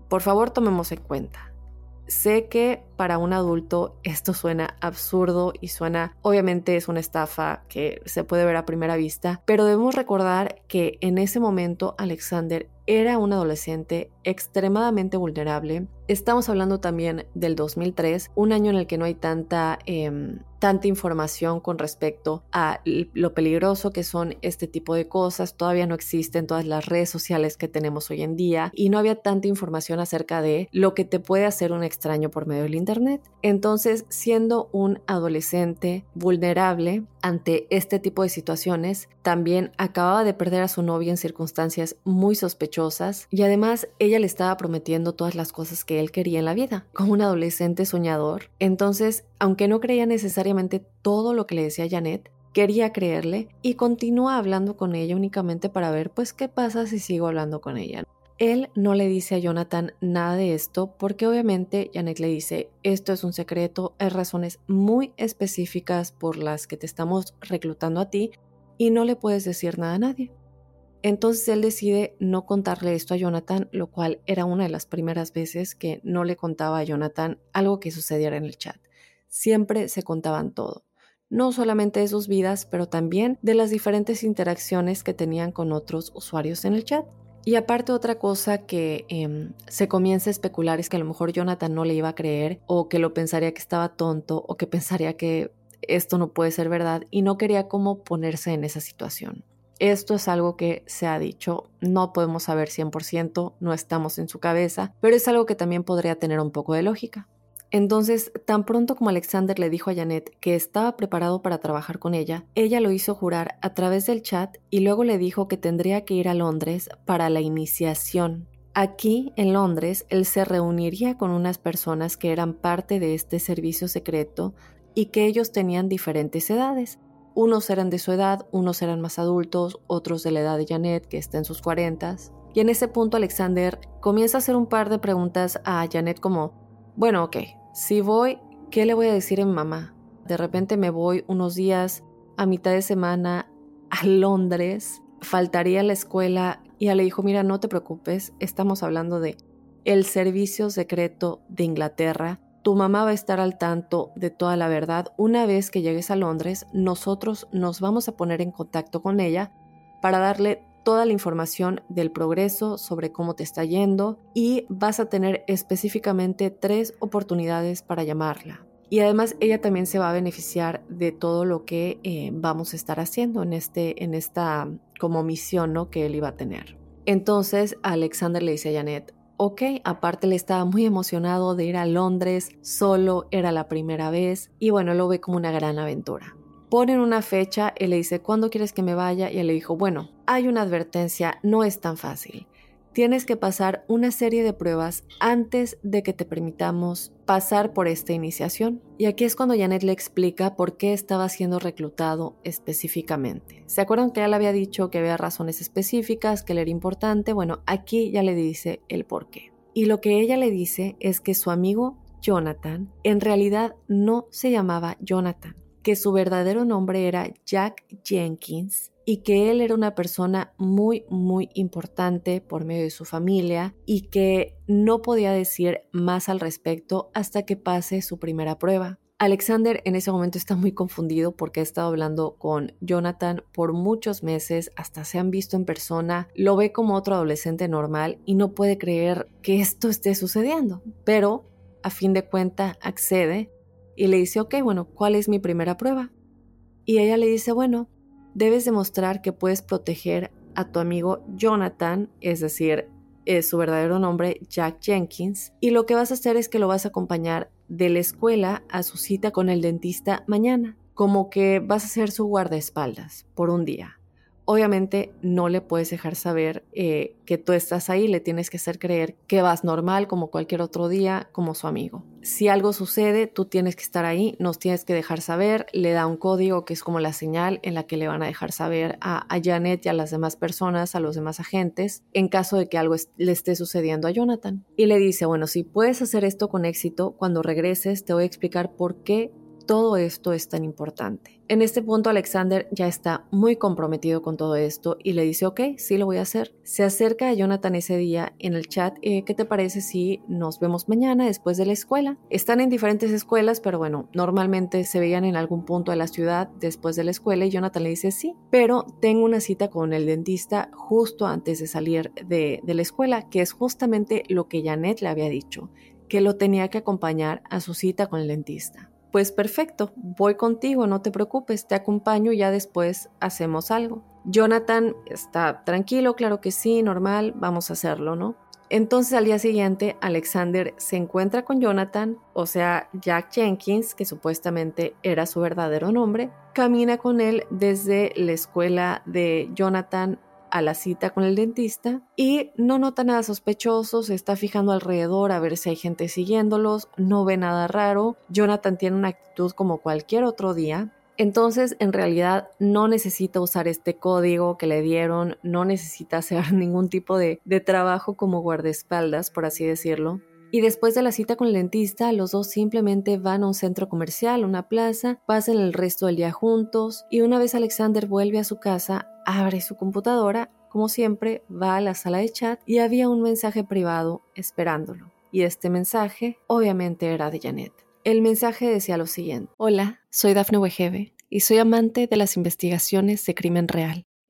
por favor tomemos en cuenta, Sé que para un adulto esto suena absurdo y suena, obviamente es una estafa que se puede ver a primera vista, pero debemos recordar que en ese momento Alexander era un adolescente extremadamente vulnerable. Estamos hablando también del 2003, un año en el que no hay tanta, em, tanta información con respecto a lo peligroso que son este tipo de cosas. Todavía no existen todas las redes sociales que tenemos hoy en día y no había tanta información acerca de lo que te puede hacer un extraño por medio del Internet. Entonces, siendo un adolescente vulnerable ante este tipo de situaciones, también acababa de perder a su novia en circunstancias muy sospechosas y además ella le estaba prometiendo todas las cosas que él quería en la vida, como un adolescente soñador. Entonces, aunque no creía necesariamente todo lo que le decía Janet, quería creerle y continúa hablando con ella únicamente para ver pues qué pasa si sigo hablando con ella. Él no le dice a Jonathan nada de esto porque obviamente Janet le dice, esto es un secreto, hay razones muy específicas por las que te estamos reclutando a ti y no le puedes decir nada a nadie. Entonces él decide no contarle esto a Jonathan, lo cual era una de las primeras veces que no le contaba a Jonathan algo que sucediera en el chat. Siempre se contaban todo, no solamente de sus vidas, pero también de las diferentes interacciones que tenían con otros usuarios en el chat. Y aparte otra cosa que em, se comienza a especular es que a lo mejor Jonathan no le iba a creer o que lo pensaría que estaba tonto o que pensaría que esto no puede ser verdad y no quería cómo ponerse en esa situación. Esto es algo que se ha dicho, no podemos saber 100%, no estamos en su cabeza, pero es algo que también podría tener un poco de lógica. Entonces, tan pronto como Alexander le dijo a Janet que estaba preparado para trabajar con ella, ella lo hizo jurar a través del chat y luego le dijo que tendría que ir a Londres para la iniciación. Aquí, en Londres, él se reuniría con unas personas que eran parte de este servicio secreto y que ellos tenían diferentes edades. Unos eran de su edad, unos eran más adultos, otros de la edad de Janet, que está en sus cuarentas. Y en ese punto Alexander comienza a hacer un par de preguntas a Janet como, bueno, ok, si voy, ¿qué le voy a decir a mamá? De repente me voy unos días a mitad de semana a Londres, faltaría a la escuela y ella le dijo, mira, no te preocupes, estamos hablando de el servicio secreto de Inglaterra tu mamá va a estar al tanto de toda la verdad. Una vez que llegues a Londres, nosotros nos vamos a poner en contacto con ella para darle toda la información del progreso sobre cómo te está yendo y vas a tener específicamente tres oportunidades para llamarla. Y además ella también se va a beneficiar de todo lo que eh, vamos a estar haciendo en, este, en esta como misión ¿no? que él iba a tener. Entonces Alexander le dice a Janet, ok, aparte le estaba muy emocionado de ir a Londres, solo era la primera vez y bueno, lo ve como una gran aventura. Ponen una fecha, él le dice, ¿cuándo quieres que me vaya? Y él le dijo, bueno, hay una advertencia, no es tan fácil tienes que pasar una serie de pruebas antes de que te permitamos pasar por esta iniciación. Y aquí es cuando Janet le explica por qué estaba siendo reclutado específicamente. ¿Se acuerdan que ya le había dicho que había razones específicas, que le era importante? Bueno, aquí ya le dice el por qué. Y lo que ella le dice es que su amigo Jonathan en realidad no se llamaba Jonathan, que su verdadero nombre era Jack Jenkins y que él era una persona muy, muy importante por medio de su familia y que no podía decir más al respecto hasta que pase su primera prueba. Alexander en ese momento está muy confundido porque ha estado hablando con Jonathan por muchos meses, hasta se han visto en persona, lo ve como otro adolescente normal y no puede creer que esto esté sucediendo. Pero, a fin de cuenta, accede y le dice, ok, bueno, ¿cuál es mi primera prueba? Y ella le dice, bueno, debes demostrar que puedes proteger a tu amigo Jonathan, es decir, es su verdadero nombre, Jack Jenkins, y lo que vas a hacer es que lo vas a acompañar de la escuela a su cita con el dentista mañana, como que vas a ser su guardaespaldas por un día. Obviamente no le puedes dejar saber eh, que tú estás ahí, le tienes que hacer creer que vas normal como cualquier otro día, como su amigo. Si algo sucede, tú tienes que estar ahí, nos tienes que dejar saber, le da un código que es como la señal en la que le van a dejar saber a, Janet y a las demás personas, a los demás agentes, en caso de que algo le esté sucediendo a Jonathan. Y le dice, bueno, si puedes hacer esto con éxito, cuando regreses te voy a explicar por qué todo esto es tan importante. En este punto Alexander ya está muy comprometido con todo esto y le dice, ok, sí lo voy a hacer. Se acerca a Jonathan ese día en el chat, eh, ¿qué te parece si nos vemos mañana después de la escuela? Están en diferentes escuelas, pero bueno, normalmente se veían en algún punto de la ciudad después de la escuela y Jonathan le dice, sí, pero tengo una cita con el dentista justo antes de salir de, de la escuela, que es justamente lo que Janet le había dicho, que lo tenía que acompañar a su cita con el dentista pues perfecto, voy contigo, no te preocupes, te acompaño y ya después hacemos algo. Jonathan está tranquilo, claro que sí, normal, vamos a hacerlo, ¿no? Entonces al día siguiente Alexander se encuentra con Jonathan, o sea, Jack Jenkins, que supuestamente era su verdadero nombre, camina con él desde la escuela de Jonathan a la cita con el dentista y no nota nada sospechoso, se está fijando alrededor a ver si hay gente siguiéndolos, no ve nada raro. Jonathan tiene una actitud como cualquier otro día. Entonces, en realidad, no necesita usar este código que le dieron, no necesita hacer ningún tipo de, de trabajo como guardaespaldas, por así decirlo. Y después de la cita con el dentista, los dos simplemente van a un centro comercial, una plaza, pasan el resto del día juntos y una vez Alexander vuelve a su casa, abre su computadora, como siempre, va a la sala de chat y había un mensaje privado esperándolo. Y este mensaje obviamente era de Janet. El mensaje decía lo siguiente. Hola, soy Dafne Wegebe y soy amante de las investigaciones de crimen real.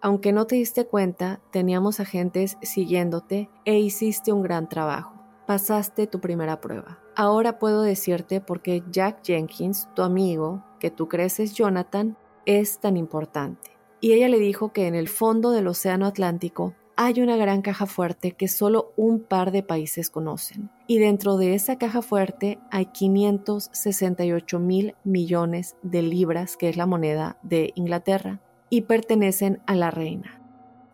Aunque no te diste cuenta, teníamos agentes siguiéndote e hiciste un gran trabajo. Pasaste tu primera prueba. Ahora puedo decirte por qué Jack Jenkins, tu amigo, que tú crees es Jonathan, es tan importante. Y ella le dijo que en el fondo del Océano Atlántico hay una gran caja fuerte que solo un par de países conocen. Y dentro de esa caja fuerte hay 568 mil millones de libras, que es la moneda de Inglaterra y pertenecen a la reina.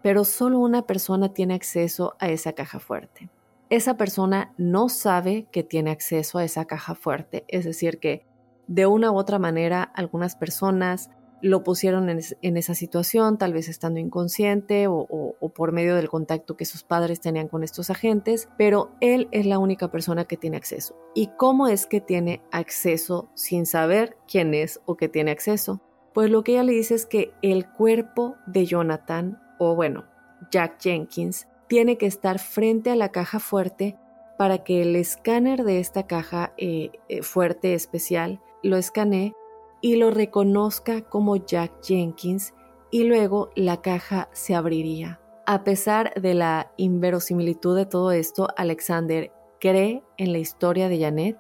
Pero solo una persona tiene acceso a esa caja fuerte. Esa persona no sabe que tiene acceso a esa caja fuerte, es decir, que de una u otra manera algunas personas lo pusieron en, esa situación, tal vez estando inconsciente o, o, por medio del contacto que sus padres tenían con estos agentes, pero él es la única persona que tiene acceso. ¿Y cómo es que tiene acceso sin saber quién es o que tiene acceso? Pues lo que ella le dice es que el cuerpo de Jonathan, o bueno, Jack Jenkins, tiene que estar frente a la caja fuerte para que el escáner de esta caja eh, eh, fuerte especial lo escanee y lo reconozca como Jack Jenkins y luego la caja se abriría. A pesar de la inverosimilitud de todo esto, Alexander cree en la historia de Janet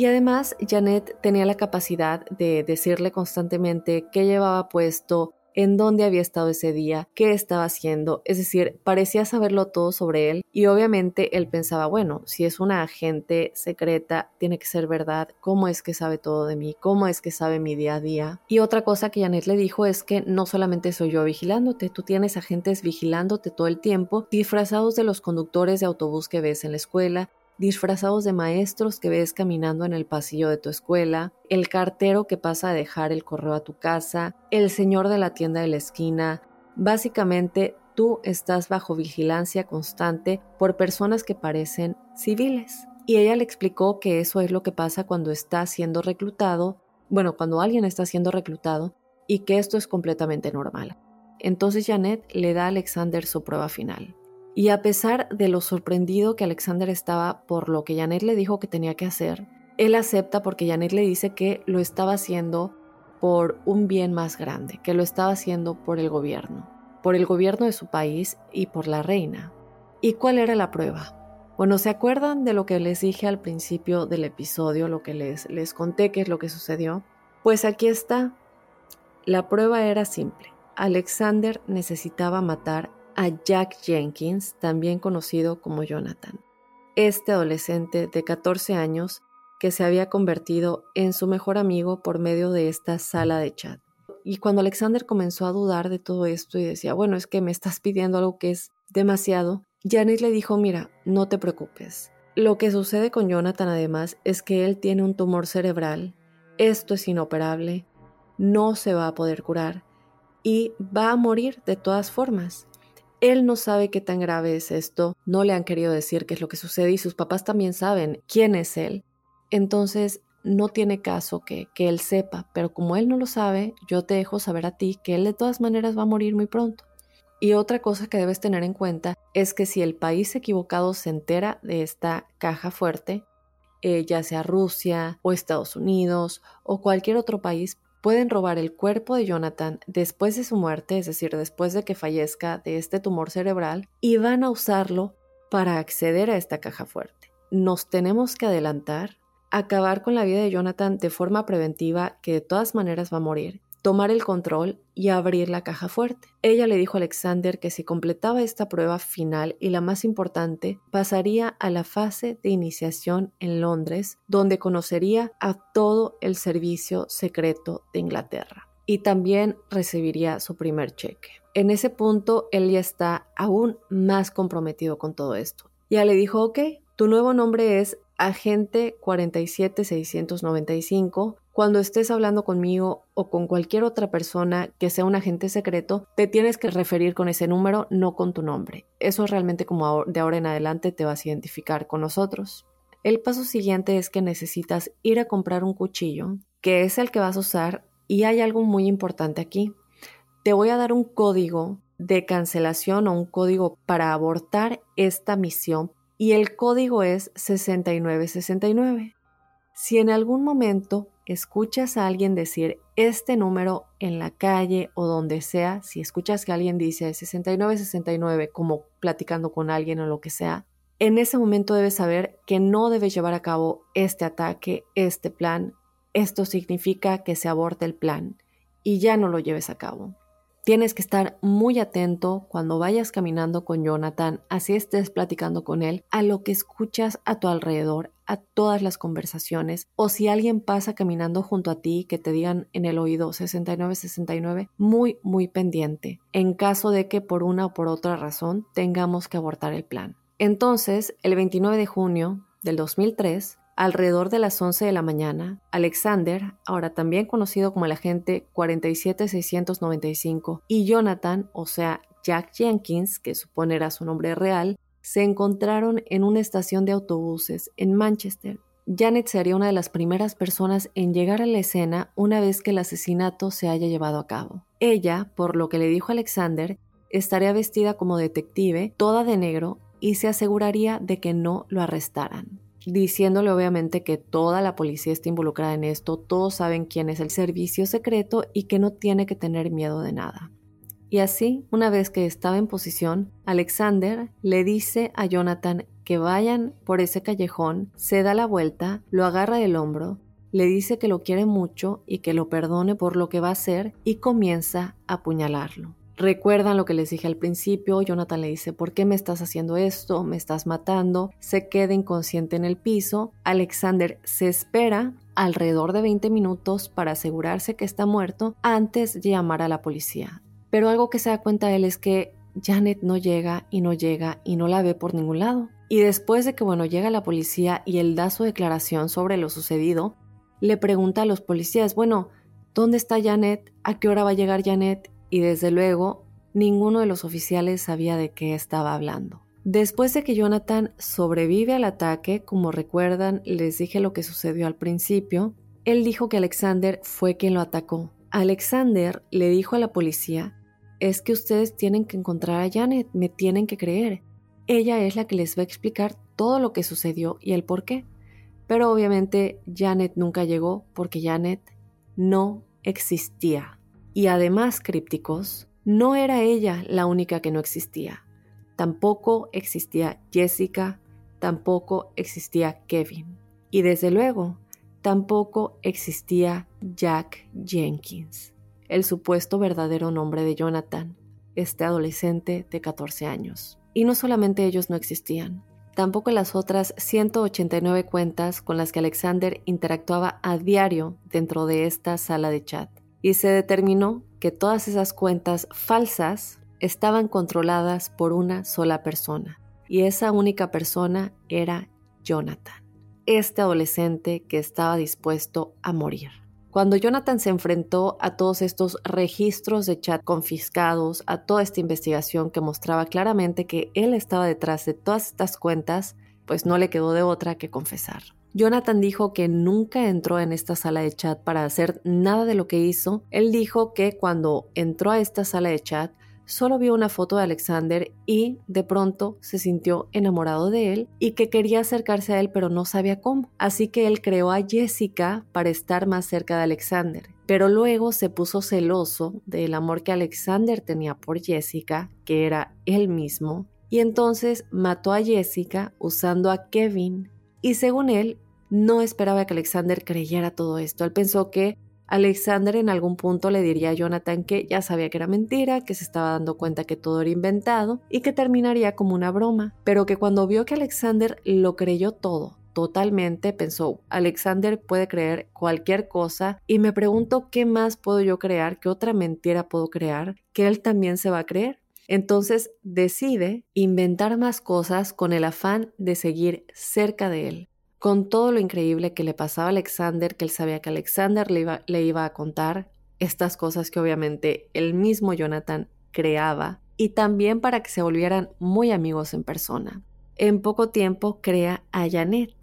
y además, Janet tenía la capacidad de decirle constantemente qué llevaba puesto, en dónde había estado ese día, qué estaba haciendo, es decir, parecía saberlo todo sobre él y obviamente él pensaba, bueno, si es una agente secreta, tiene que ser verdad, ¿cómo es que sabe todo de mí? ¿Cómo es que sabe mi día a día? Y otra cosa que Janet le dijo es que no solamente soy yo vigilándote, tú tienes agentes vigilándote todo el tiempo, disfrazados de los conductores de autobús que ves en la escuela, disfrazados de maestros que ves caminando en el pasillo de tu escuela, el cartero que pasa a dejar el correo a tu casa, el señor de la tienda de la esquina. Básicamente, tú estás bajo vigilancia constante por personas que parecen civiles. Y ella le explicó que eso es lo que pasa cuando está siendo reclutado, bueno, cuando alguien está siendo reclutado, y que esto es completamente normal. Entonces Janet le da a Alexander su prueba final. Y a pesar de lo sorprendido que Alexander estaba por lo que Janet le dijo que tenía que hacer, él acepta porque Janet le dice que lo estaba haciendo por un bien más grande, que lo estaba haciendo por el gobierno, por el gobierno de su país y por la reina. ¿Y cuál era la prueba? Bueno, ¿se acuerdan de lo que les dije al principio del episodio, lo que les, les conté qué es lo que sucedió? Pues aquí está. La prueba era simple. Alexander necesitaba matar a Jack Jenkins, también conocido como Jonathan, este adolescente de 14 años que se había convertido en su mejor amigo por medio de esta sala de chat. y cuando Alexander comenzó a dudar de todo esto y decía, bueno, es que me estás pidiendo algo que es demasiado, Janet le dijo, mira, no te preocupes. Lo que sucede con Jonathan además es que él tiene un tumor cerebral, esto es inoperable, no se va a poder curar y va a morir de todas formas. Él no sabe qué tan grave es esto, no le han querido decir qué es lo que sucede y sus papás también saben quién es él. Entonces, no tiene caso que, que él sepa, pero como él no lo sabe, yo te dejo saber a ti que él de todas maneras va a morir muy pronto. Y otra cosa que debes tener en cuenta es que si el país equivocado se entera de esta caja fuerte, eh, ya sea Rusia o Estados Unidos o cualquier otro país, pueden robar el cuerpo de Jonathan después de su muerte, es decir, después de que fallezca de este tumor cerebral, y van a usarlo para acceder a esta caja fuerte. Nos tenemos que adelantar, acabar con la vida de Jonathan de forma preventiva, que de todas maneras va a morir, tomar el control y abrir la caja fuerte. Ella le dijo a Alexander que si completaba esta prueba final y la más importante, pasaría a la fase de iniciación en Londres, donde conocería a todo el servicio secreto de Inglaterra y también recibiría su primer cheque. En ese punto, él ya está aún más comprometido con todo esto. Ya le dijo, ok, tu nuevo nombre es Agente 47695 cuando estés hablando conmigo o con cualquier otra persona que sea un agente secreto, te tienes que referir con ese número, no con tu nombre. Eso es realmente como de ahora en adelante te vas a identificar con nosotros. El paso siguiente es que necesitas ir a comprar un cuchillo, que es el que vas a usar, y hay algo muy importante aquí. Te voy a dar un código de cancelación o un código para abortar esta misión y el código es 6969. Si en algún momento escuchas a alguien decir este número en la calle o donde sea, si escuchas que alguien dice 6969 como platicando con alguien o lo que sea, en ese momento debes saber que no debes llevar a cabo este ataque, este plan. Esto significa que se aborta el plan y ya no lo lleves a cabo. Tienes que estar muy atento cuando vayas caminando con Jonathan, así estés platicando con él, a lo que escuchas a tu alrededor, a todas las conversaciones, o si alguien pasa caminando junto a ti que te digan en el oído 6969, muy, muy pendiente, en caso de que por una o por otra razón tengamos que abortar el plan. Entonces, el 29 de junio del 2003, Alrededor de las 11 de la mañana, Alexander, ahora también conocido como el agente 47695, y Jonathan, o sea, Jack Jenkins, que supone era su nombre real, se encontraron en una estación de autobuses en Manchester. Janet sería una de las primeras personas en llegar a la escena una vez que el asesinato se haya llevado a cabo. Ella, por lo que le dijo Alexander, estaría vestida como detective, toda de negro, y se aseguraría de que no lo arrestaran diciéndole obviamente que toda la policía está involucrada en esto, todos saben quién es el servicio secreto y que no tiene que tener miedo de nada. Y así, una vez que estaba en posición, Alexander le dice a Jonathan que vayan por ese callejón, se da la vuelta, lo agarra del hombro, le dice que lo quiere mucho y que lo perdone por lo que va a hacer y comienza a apuñalarlo. Recuerdan lo que les dije al principio, Jonathan le dice, ¿por qué me estás haciendo esto? Me estás matando. Se queda inconsciente en el piso. Alexander se espera alrededor de 20 minutos para asegurarse que está muerto antes de llamar a la policía. Pero algo que se da cuenta él es que Janet no llega y no llega y no la ve por ningún lado. Y después de que, bueno, llega la policía y él da su declaración sobre lo sucedido, le pregunta a los policías, bueno, ¿dónde está Janet? ¿A qué hora va a llegar Janet? Y desde luego ninguno de los oficiales sabía de qué estaba hablando. Después de que Jonathan sobrevive al ataque, como recuerdan, les dije lo que sucedió al principio, él dijo que Alexander fue quien lo atacó. Alexander le dijo a la policía, es que ustedes tienen que encontrar a Janet, me tienen que creer. Ella es la que les va a explicar todo lo que sucedió y el por qué. Pero obviamente Janet nunca llegó porque Janet no existía y además crípticos, no era ella la única que no existía. Tampoco existía Jessica, tampoco existía Kevin. Y desde luego, tampoco existía Jack Jenkins, el supuesto verdadero nombre de Jonathan, este adolescente de 14 años. Y no solamente ellos no existían, tampoco las otras 189 cuentas con las que Alexander interactuaba a diario dentro de esta sala de chat. Y se determinó que todas esas cuentas falsas estaban controladas por una sola persona y esa única persona era Jonathan, este adolescente que estaba dispuesto a morir. Cuando Jonathan se enfrentó a todos estos registros de chat confiscados, a toda esta investigación que mostraba claramente que él estaba detrás de todas estas cuentas, pues no le quedó de otra que confesar. Jonathan dijo que nunca entró en esta sala de chat para hacer nada de lo que hizo. Él dijo que cuando entró a esta sala de chat solo vio una foto de Alexander y de pronto se sintió enamorado de él y que quería acercarse a él pero no sabía cómo. Así que él creó a Jessica para estar más cerca de Alexander. Pero luego se puso celoso del amor que Alexander tenía por Jessica, que era él mismo, y entonces mató a Jessica usando a Kevin. Y según él, no esperaba que Alexander creyera todo esto. Él pensó que Alexander en algún punto le diría a Jonathan que ya sabía que era mentira, que se estaba dando cuenta que todo era inventado y que terminaría como una broma, pero que cuando vio que Alexander lo creyó todo, totalmente, pensó, Alexander puede creer cualquier cosa y me pregunto qué más puedo yo crear, qué otra mentira puedo crear, que él también se va a creer. Entonces decide inventar más cosas con el afán de seguir cerca de él con todo lo increíble que le pasaba a Alexander, que él sabía que Alexander le iba, a contar estas cosas que obviamente el mismo Jonathan creaba, y también para que se volvieran muy amigos en persona. En poco tiempo crea a Janet,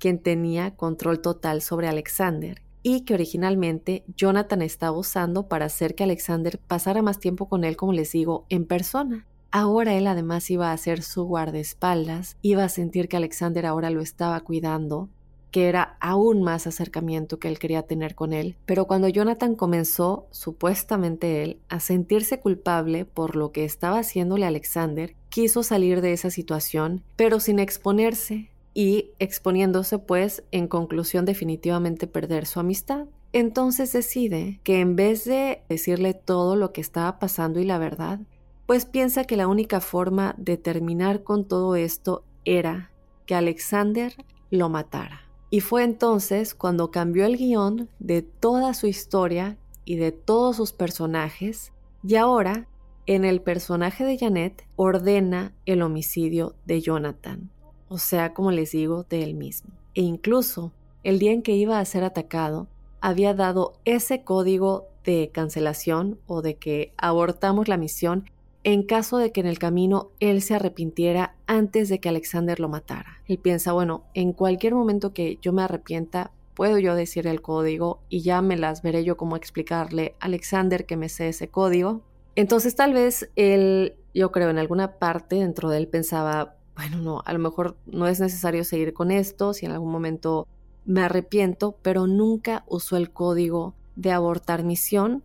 quien tenía control total sobre Alexander y que originalmente Jonathan estaba usando para hacer que Alexander pasara más tiempo con él, como les digo, en persona. Ahora él además iba a ser su guardaespaldas, iba a sentir que Alexander ahora lo estaba cuidando, que era aún más acercamiento que él quería tener con él. Pero cuando Jonathan comenzó, supuestamente él, a sentirse culpable por lo que estaba haciéndole Alexander, quiso salir de esa situación, pero sin exponerse y exponiéndose pues en conclusión definitivamente perder su amistad. Entonces decide que en vez de decirle todo lo que estaba pasando y la verdad, pues piensa que la única forma de terminar con todo esto era que Alexander lo matara. Y fue entonces cuando cambió el guion de toda su historia y de todos sus personajes, y ahora, en el personaje de Janet, ordena el homicidio de Jonathan, o sea, como les digo, de él mismo. E incluso, el día en que iba a ser atacado, había dado ese código de cancelación o de que abortamos la misión en caso de que en el camino él se arrepintiera antes de que Alexander lo matara. Él piensa, bueno, en cualquier momento que yo me arrepienta, puedo yo decir el código y ya me las veré yo cómo explicarle a Alexander que me sé ese código. Entonces tal vez él, yo creo, en alguna parte dentro de él pensaba, bueno, no, a lo mejor no es necesario seguir con esto, si en algún momento me arrepiento, pero nunca usó el código de abortar misión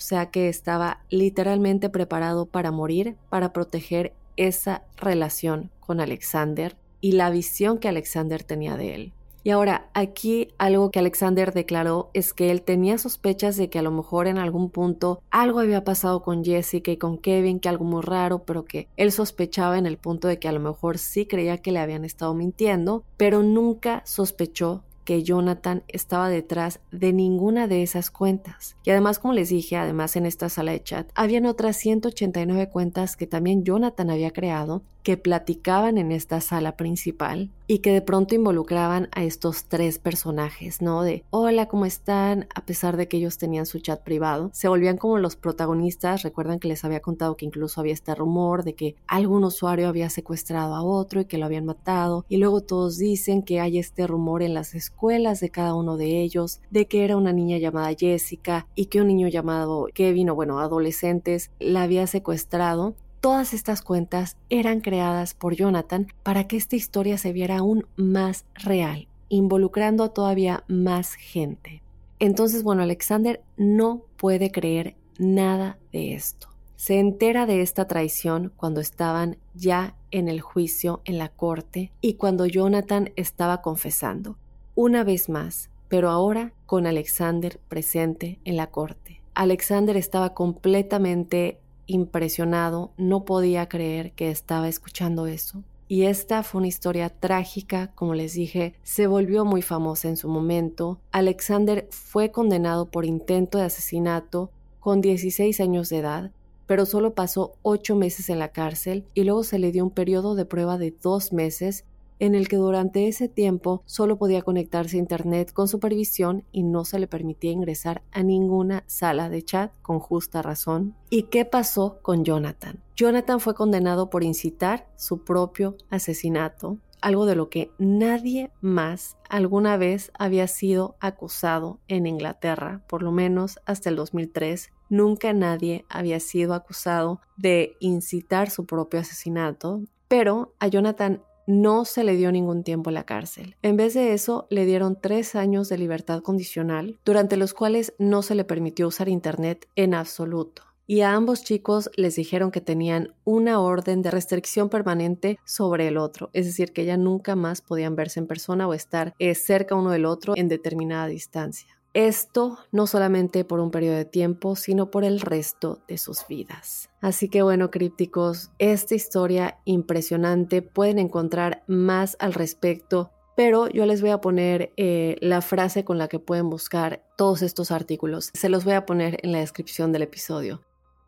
o sea que estaba literalmente preparado para morir, para proteger esa relación con Alexander y la visión que Alexander tenía de él. Y ahora, aquí algo que Alexander declaró es que él tenía sospechas de que a lo mejor en algún punto algo había pasado con Jessica y con Kevin, que algo muy raro, pero que él sospechaba en el punto de que a lo mejor sí creía que le habían estado mintiendo, pero nunca sospechó que Jonathan estaba detrás de ninguna de esas cuentas. Y además, como les dije, además en esta sala de chat, habían otras 189 cuentas que también Jonathan había creado que platicaban en esta sala principal y que de pronto involucraban a estos tres personajes, ¿no? De hola, ¿cómo están? A pesar de que ellos tenían su chat privado, se volvían como los protagonistas. Recuerdan que les había contado que incluso había este rumor de que algún usuario había secuestrado a otro y que lo habían matado. Y luego todos dicen que hay este rumor en las escuelas de cada uno de ellos, de que era una niña llamada Jessica y que un niño llamado Kevin o bueno, adolescentes la había secuestrado Todas estas cuentas eran creadas por Jonathan para que esta historia se viera aún más real, involucrando a todavía más gente. Entonces, bueno, Alexander no puede creer nada de esto. Se entera de esta traición cuando estaban ya en el juicio en la corte y cuando Jonathan estaba confesando. Una vez más, pero ahora con Alexander presente en la corte. Alexander estaba completamente impresionado, no podía creer que estaba escuchando eso. y esta fue una historia trágica, como les dije, se volvió muy famosa en su momento. Alexander fue condenado por intento de asesinato con 16 años de edad, pero solo pasó 8 meses en la cárcel y luego se le dio un periodo de prueba de 2 meses en el que durante ese tiempo solo podía conectarse a Internet con supervisión y no se le permitía ingresar a ninguna sala de chat con justa razón. ¿Y qué pasó con Jonathan? Jonathan fue condenado por incitar su propio asesinato, algo de lo que nadie más alguna vez había sido acusado en Inglaterra, por lo menos hasta el 2003. Nunca nadie había sido acusado de incitar su propio asesinato, pero a Jonathan no se le dio ningún tiempo en la cárcel. En vez de eso, le dieron tres años de libertad condicional, durante los cuales no se le permitió usar Internet en absoluto. Y a ambos chicos les dijeron que tenían una orden de restricción permanente sobre el otro, es decir, que ya nunca más podían verse en persona o estar eh, cerca uno del otro en determinada distancia. Esto no solamente por un periodo de tiempo, sino por el resto de sus vidas. Así que bueno, crípticos, esta historia impresionante, pueden encontrar más al respecto, pero yo les voy a poner eh, la frase con la que pueden buscar todos estos artículos. Se los voy a poner en la descripción del episodio.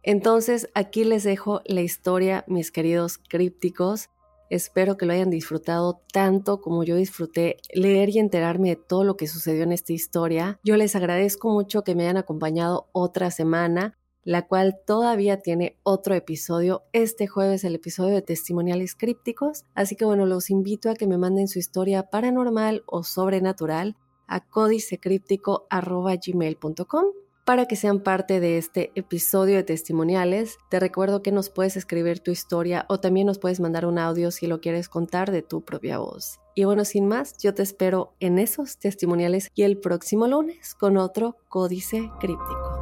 Entonces, aquí les dejo la historia, mis queridos crípticos. Espero que lo hayan disfrutado tanto como yo disfruté leer y enterarme de todo lo que sucedió en esta historia. Yo les agradezco mucho que me hayan acompañado otra semana, la cual todavía tiene otro episodio. Este jueves el episodio de testimoniales crípticos. Así que bueno, los invito a que me manden su historia paranormal o sobrenatural a códicecríptico.gmail.com para que sean parte de este episodio de testimoniales. Te recuerdo que nos puedes escribir tu historia o también nos puedes mandar un audio si lo quieres contar de tu propia voz. Y bueno, sin más, yo te espero en esos testimoniales y el próximo lunes con otro códice críptico.